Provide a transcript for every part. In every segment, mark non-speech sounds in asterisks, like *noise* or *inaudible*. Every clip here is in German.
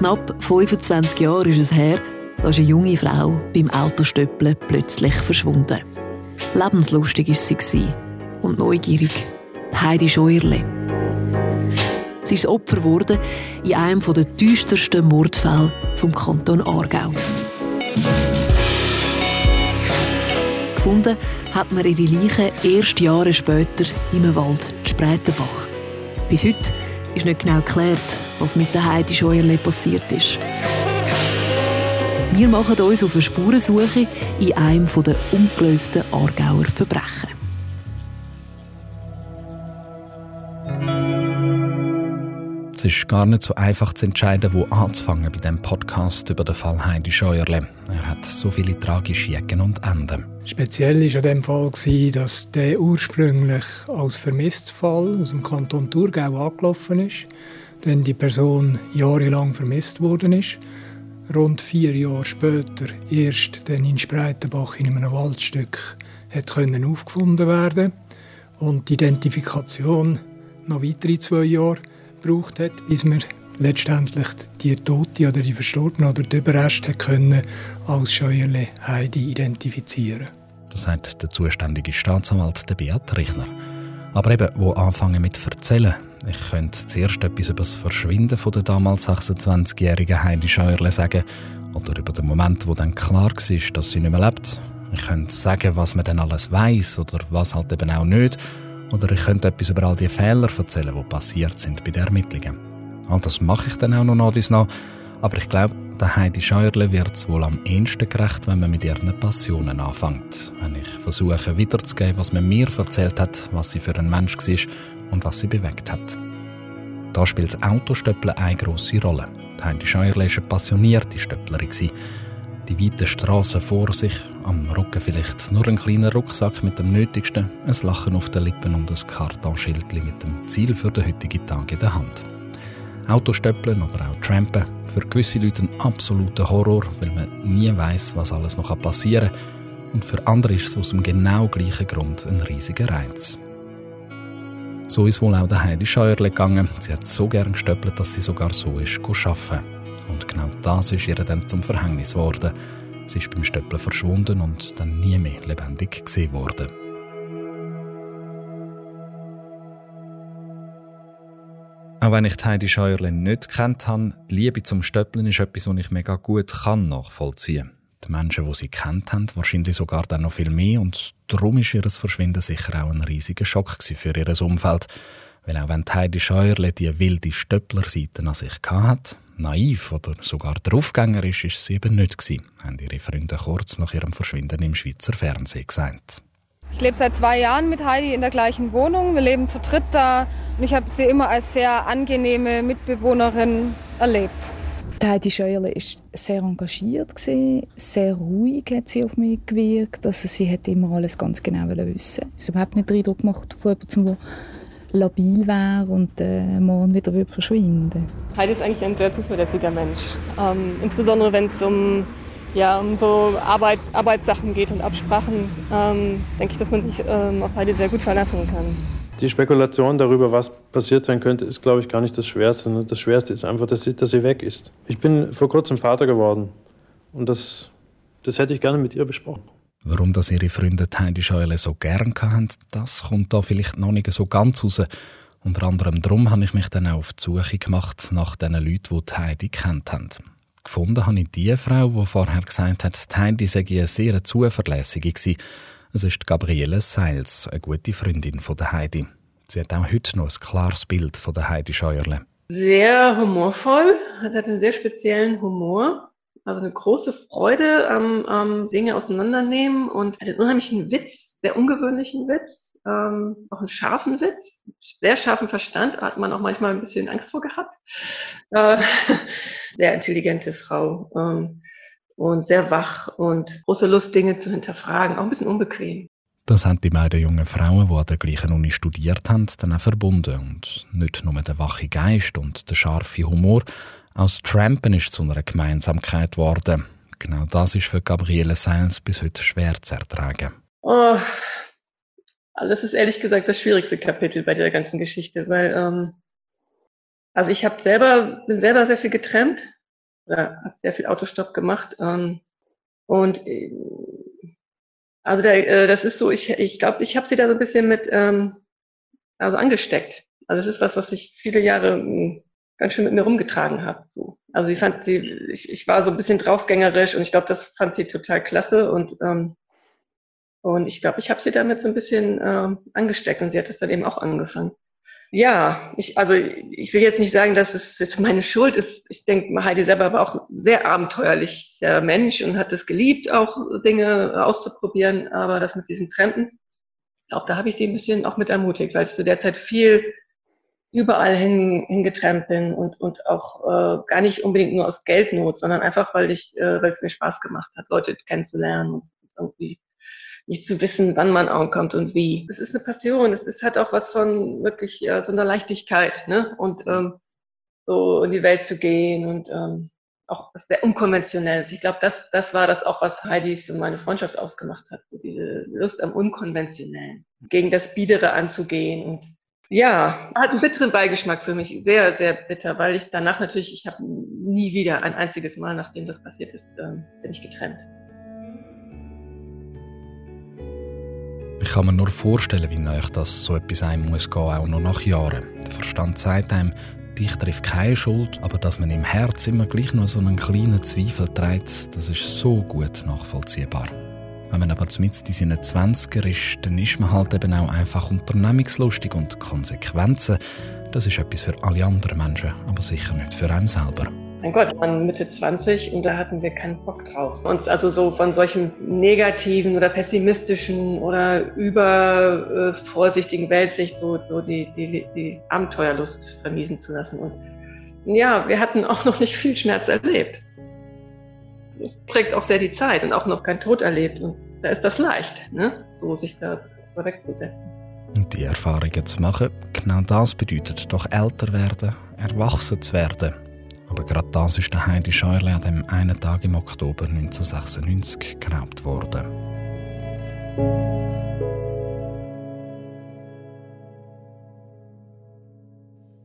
knapp 25 Jahren ist es her, da eine junge Frau beim Autostöppeln plötzlich verschwunden. Lebenslustig war sie und neugierig. Heidi Scheuerle. Sie ist Opfer geworden in einem der düstersten Mordfälle vom Kanton Aargau. Gefunden hat man ihre Leiche erst Jahre später im Wald Spreitenbach. Bis heute ist nicht genau geklärt, was mit der Heidi Scheuerle passiert ist. Wir machen uns auf eine Spurensuche in einem der ungelösten Aargauer Verbrechen. Es ist gar nicht so einfach zu entscheiden, wo anzufangen bei dem Podcast über den Fall Heidi Scheuerle. Er hat so viele tragische Ecken und Enden. Speziell war an dem Fall, dass der ursprünglich als Vermisstfall aus dem Kanton Thurgau angelaufen ist, dann die Person jahrelang vermisst worden ist rund vier Jahre später erst dann in Spreitenbach in einem Waldstück hat aufgefunden werden und die Identifikation noch weitere zwei Jahre gebraucht hat, bis man letztendlich die Tote oder die Verstorbene oder die Überreste können als Scheuerle Heidi identifizieren. Das sagt der zuständige Staatsanwalt Beat Richner. Aber eben, wo anfangen mit erzählen, ich könnte zuerst etwas über das Verschwinden von der damals 26-jährigen Heidi Scheuerle sagen oder über den Moment, wo dann klar war, dass sie nicht mehr lebt. Ich könnte sagen, was man dann alles weiß oder was halt eben auch nicht. Oder ich könnte etwas über all die Fehler erzählen, die passiert sind bei den Ermittlungen. All das mache ich dann auch noch nach aber ich glaube, der Heidi Scheuerle wird es wohl am ehesten gerecht, wenn man mit ihren Passionen anfängt. Wenn ich versuche, wiederzugeben, was man mir erzählt hat, was sie für ein Mensch war und was sie bewegt hat. Da spielt das Autostöppeln eine grosse Rolle. Die Heidi Scheuerle war eine passionierte Stöpplerin. Die weiten Straßen vor sich, am Rücken vielleicht nur ein kleiner Rucksack mit dem Nötigsten, ein Lachen auf den Lippen und ein Kartonschild mit dem Ziel für den heutigen Tag in der Hand. Autostöppeln oder auch Trampen, für gewisse Leute ein absoluter Horror, weil man nie weiß, was alles noch passieren kann. Und für andere ist es aus dem genau gleichen Grund ein riesiger Reiz. So ist wohl auch der Heidi Scheuerle gegangen. Sie hat so gern gestöppelt, dass sie sogar so ist arbeiten. Und genau das ist ihr dann zum Verhängnis geworden. Sie ist beim Stöppeln verschwunden und dann nie mehr lebendig gesehen worden. Auch wenn ich Heidi Scheuerle nicht kennt habe, die Liebe zum Stöppeln ist etwas, was ich mega gut kann nachvollziehen. Die Menschen, die sie kennt haben, wahrscheinlich sogar dann noch viel mehr und darum ist ihr Verschwinden sicher auch ein riesiger Schock für ihr Umfeld. Weil auch wenn Heidi Scheuerle die wilde Stöpplerseite an sich hatte, naiv oder sogar draufgängerisch ist sie eben nicht gewesen, haben ihre Freunde kurz nach ihrem Verschwinden im Schweizer Fernsehen gesagt. Ich lebe seit zwei Jahren mit Heidi in der gleichen Wohnung. Wir leben zu dritt da und ich habe sie immer als sehr angenehme Mitbewohnerin erlebt. Heidi Scheuerle war sehr engagiert, sehr ruhig hat sie auf mich gewirkt. Also sie hat immer alles ganz genau wissen. Sie hat überhaupt nicht den Eindruck gemacht von jemandem, der labil wäre und äh, morgen wieder verschwinden Heidi ist eigentlich ein sehr zuverlässiger Mensch. Ähm, insbesondere wenn es um ja, um so Arbeit, Arbeitssachen geht und Absprachen, ähm, denke ich, dass man sich ähm, auf Heidi sehr gut verlassen kann. Die Spekulation darüber, was passiert sein könnte, ist, glaube ich, gar nicht das Schwerste. Das Schwerste ist einfach, dass sie, dass sie weg ist. Ich bin vor kurzem Vater geworden und das, das hätte ich gerne mit ihr besprochen. Warum das ihre Freunde Heidi Scheule so gern hatten, das kommt da vielleicht noch nicht so ganz raus. Unter anderem darum habe ich mich dann auch auf die Suche gemacht nach den Leuten, die, die Heidi kennt haben. Gefunden habe ich die Frau, die vorher gesagt hat, die Heidi sei eine sehr zuverlässige gewesen. Es ist Gabriele Seils, eine gute Freundin von der Heidi. Sie hat auch heute noch ein klares Bild von der Heidi Scheuerle. Sehr humorvoll, hat einen sehr speziellen Humor. Also eine große Freude am, am Dinge auseinandernehmen und einen unheimlichen Witz, sehr ungewöhnlichen Witz ähm, auch einen scharfen Witz, sehr scharfen Verstand, hat man auch manchmal ein bisschen Angst vor gehabt. Äh, *laughs* sehr intelligente Frau ähm, und sehr wach und große Lust, Dinge zu hinterfragen, auch ein bisschen unbequem. Das haben die beiden jungen Frauen, die an der gleichen Uni studiert haben, dann auch verbunden. Und nicht nur der wache Geist und der scharfe Humor, das Trampen ist zu einer Gemeinsamkeit geworden. Genau das ist für Gabriele Seils bis heute schwer zu ertragen. Oh, also das ist ehrlich gesagt das schwierigste Kapitel bei der ganzen Geschichte, weil ähm, also ich selber bin selber sehr viel getrennt habe sehr viel Autostopp gemacht. Ähm, und äh, also der, äh, das ist so, ich ich, glaube, ich habe sie da so ein bisschen mit ähm, also angesteckt. Also es ist was, was ich viele Jahre hm, ganz schön mit mir rumgetragen habe. So. Also sie fand sie, ich, ich war so ein bisschen draufgängerisch und ich glaube, das fand sie total klasse und ähm, und ich glaube, ich habe sie damit so ein bisschen ähm, angesteckt und sie hat das dann eben auch angefangen. Ja, ich, also ich will jetzt nicht sagen, dass es jetzt meine Schuld ist. Ich denke, Heidi selber war auch ein sehr abenteuerlicher Mensch und hat es geliebt, auch Dinge auszuprobieren. Aber das mit diesem Trenden, glaube, da habe ich sie ein bisschen auch mit ermutigt, weil ich zu der Zeit viel überall hin, hingetrennt bin und, und auch äh, gar nicht unbedingt nur aus Geldnot, sondern einfach, weil ich, äh, weil es mir Spaß gemacht hat, Leute kennenzulernen und irgendwie nicht zu wissen, wann man ankommt und wie. Es ist eine Passion, es ist, hat auch was von wirklich ja, so einer Leichtigkeit, ne? Und ähm, so in die Welt zu gehen und ähm, auch sehr unkonventionell. Ich glaube, das, das war das auch, was Heidis und meine Freundschaft ausgemacht hat. Diese Lust am Unkonventionellen, gegen das Biedere anzugehen und ja, hat einen bitteren Beigeschmack für mich, sehr, sehr bitter, weil ich danach natürlich, ich habe nie wieder ein einziges Mal, nachdem das passiert ist, ähm, bin ich getrennt. Ich kann mir nur vorstellen, wie nahe das so etwas einem muss gehen, auch noch nach Jahren. Der Verstand sagt einem, dich trifft keine Schuld, aber dass man im Herz immer gleich noch so einen kleinen Zweifel trägt, das ist so gut nachvollziehbar. Wenn man aber zumindest in seinen 20er ist, dann ist man halt eben auch einfach unternehmungslustig und Konsequenzen, das ist etwas für alle anderen Menschen, aber sicher nicht für einen selber mein Gott, ich war Mitte 20 und da hatten wir keinen Bock drauf. Uns also so von solchen negativen oder pessimistischen oder über äh, Weltsicht so, so die, die, die Abenteuerlust vermiesen zu lassen. Und ja, wir hatten auch noch nicht viel Schmerz erlebt. Das prägt auch sehr die Zeit und auch noch kein Tod erlebt. Und da ist das leicht, ne? so sich da wegzusetzen. Und die Erfahrungen zu machen, genau das bedeutet doch älter werden, erwachsen zu werden aber gerade das ist der Heidi Scheuerle an dem einen Tag im Oktober 1996 geraubt worden.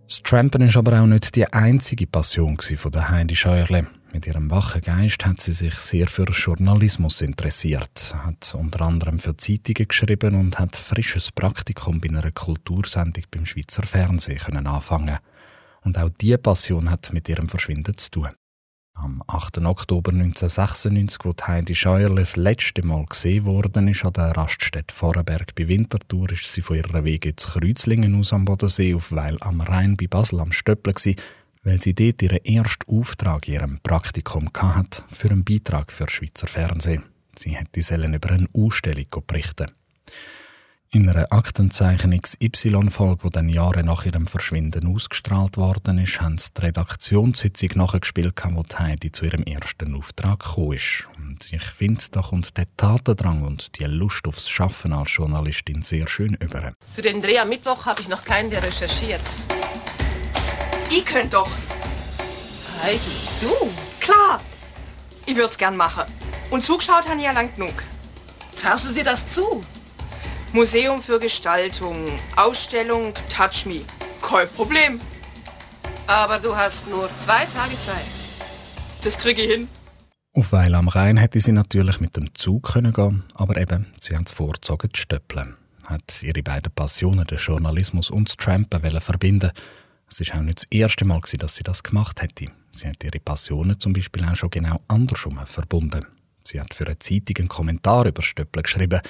Das Trampen ist aber auch nicht die einzige Passion der Heidi Scheuerle. Mit ihrem wachen Geist hat sie sich sehr für Journalismus interessiert, hat unter anderem für Zeitungen geschrieben und hat frisches Praktikum bei einer Kultursendung beim Schweizer Fernsehen anfangen und auch diese Passion hat mit ihrem Verschwinden zu tun. Am 8. Oktober 1996, wo Heidi Scheuerle das letzte Mal gesehen worden ist an der Raststätte Vorarlberg bei Winterthur, ist sie von ihrer Wege zu Kreuzlingen aus am Bodensee auf Weil am Rhein bei Basel am gewesen, weil sie dort ihren ersten Auftrag in ihrem Praktikum hatte für einen Beitrag für Schweizer Fernsehen. Sie hätte sollen über eine Ausstellung berichten. In einer Aktenzeichen XY-Folge, die dann Jahre nach ihrem Verschwinden ausgestrahlt worden ist, haben sie die Redaktionssitzung nachgespielt, wo Heidi zu ihrem ersten Auftrag gekommen ist. Und ich finde, da kommt der Tatendrang und die Lust aufs Schaffen als Journalistin sehr schön über. Für den Dreh am Mittwoch habe ich noch keinen, der recherchiert. Ich könnt doch. Heidi, du? Klar. Ich würde es gern machen. Und zugeschaut habe ich ja lang genug. Traust du dir das zu? Museum für Gestaltung, Ausstellung Touch Me. Kein Problem. Aber du hast nur zwei Tage Zeit. Das kriege ich hin. Auf Weil am Rhein hätte sie natürlich mit dem Zug können gehen, aber eben, sie haben es vorgezogen zu stöppeln. Hat ihre beiden Passionen, den Journalismus und das Trampen, verbinden. Es ist auch nicht das erste Mal, dass sie das gemacht hätte. Sie hat ihre Passionen zum Beispiel auch schon genau andersrum verbunden. Sie hat für eine Zeitung einen Kommentar über Stöppeln geschrieben,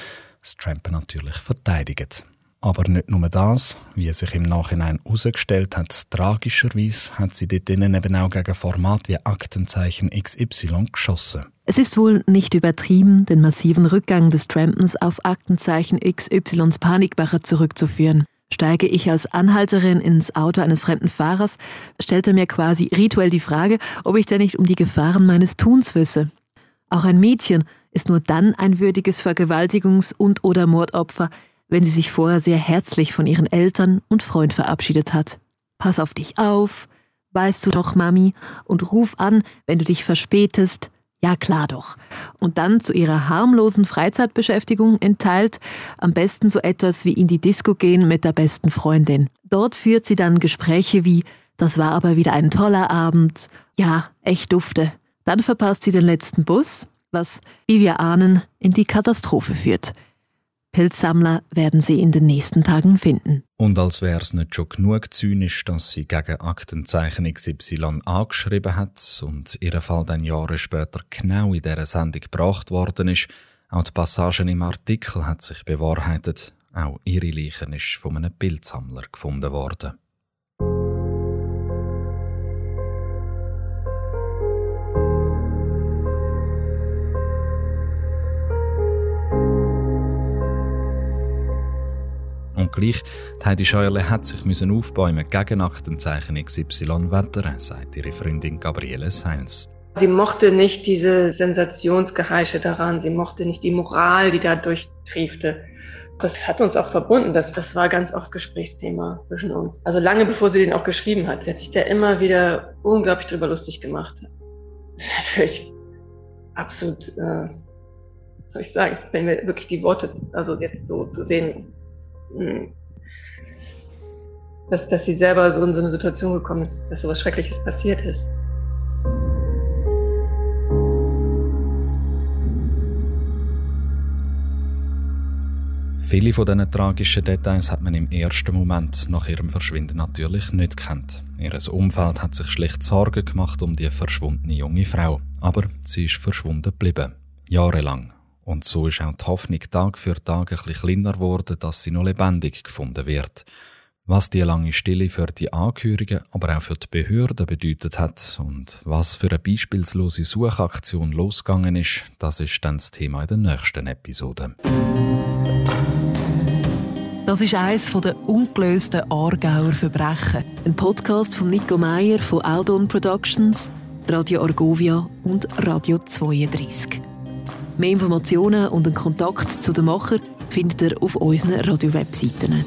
das Trampen natürlich verteidigt. Aber nicht nur das, wie sich im Nachhinein herausgestellt hat, tragischerweise hat sie dort innen eben auch gegen Format wie Aktenzeichen XY geschossen. Es ist wohl nicht übertrieben, den massiven Rückgang des Trampens auf Aktenzeichen XYs Panikmacher zurückzuführen. Steige ich als Anhalterin ins Auto eines fremden Fahrers, stellt er mir quasi rituell die Frage, ob ich denn nicht um die Gefahren meines Tuns wisse. Auch ein Mädchen ist nur dann ein würdiges Vergewaltigungs- und/oder Mordopfer, wenn sie sich vorher sehr herzlich von ihren Eltern und Freund verabschiedet hat. Pass auf dich auf, weißt du doch, Mami, und ruf an, wenn du dich verspätest. Ja, klar doch. Und dann zu ihrer harmlosen Freizeitbeschäftigung entteilt, am besten so etwas wie in die Disco gehen mit der besten Freundin. Dort führt sie dann Gespräche wie Das war aber wieder ein toller Abend. Ja, echt dufte. Dann verpasst sie den letzten Bus, was, wie wir ahnen, in die Katastrophe führt. Pilzsammler werden sie in den nächsten Tagen finden. Und als wäre es nicht schon genug zynisch, dass sie gegen Aktenzeichen XY angeschrieben hat und ihr Fall dann Jahre später genau in dieser Sendung gebracht worden ist, auch die Passagen im Artikel hat sich bewahrheitet, auch ihre Leichen ist von einem Bildsammler gefunden worden. Gleich, die Heidi Scheuerle hat sich müssen aufbäumen gegen Aktenzeichen XY wettern, sagt ihre Freundin Gabriele Seins. Sie mochte nicht diese Sensationsgeheische daran, sie mochte nicht die Moral, die da durchtriefte. Das hat uns auch verbunden, das, das war ganz oft Gesprächsthema zwischen uns. Also lange bevor sie den auch geschrieben hat. Sie hat sich da immer wieder unglaublich drüber lustig gemacht. Das ist natürlich absolut, äh, soll ich sagen, wenn wir wirklich die Worte, also jetzt so zu sehen, dass, dass sie selber so in so eine Situation gekommen ist, dass so was Schreckliches passiert ist. Viele von diesen tragischen Details hat man im ersten Moment nach ihrem Verschwinden natürlich nicht kennt. Ihr Umfeld hat sich schlicht Sorgen gemacht um die verschwundene junge Frau. Aber sie ist verschwunden geblieben. Jahrelang. Und so ist auch die Hoffnung Tag für Tag bisschen kleiner geworden, dass sie noch lebendig gefunden wird. Was die lange Stille für die Angehörigen, aber auch für die Behörden bedeutet hat und was für eine beispielslose Suchaktion losgegangen ist, das ist dann das Thema in der nächsten Episode. Das ist eines der ungelösten Aargauer Verbrechen. Ein Podcast von Nico Meyer von Aldon Productions, Radio Argovia und Radio 32. Mehr Informationen und einen Kontakt zu den Macher findet ihr auf unseren Radio-Webseiten.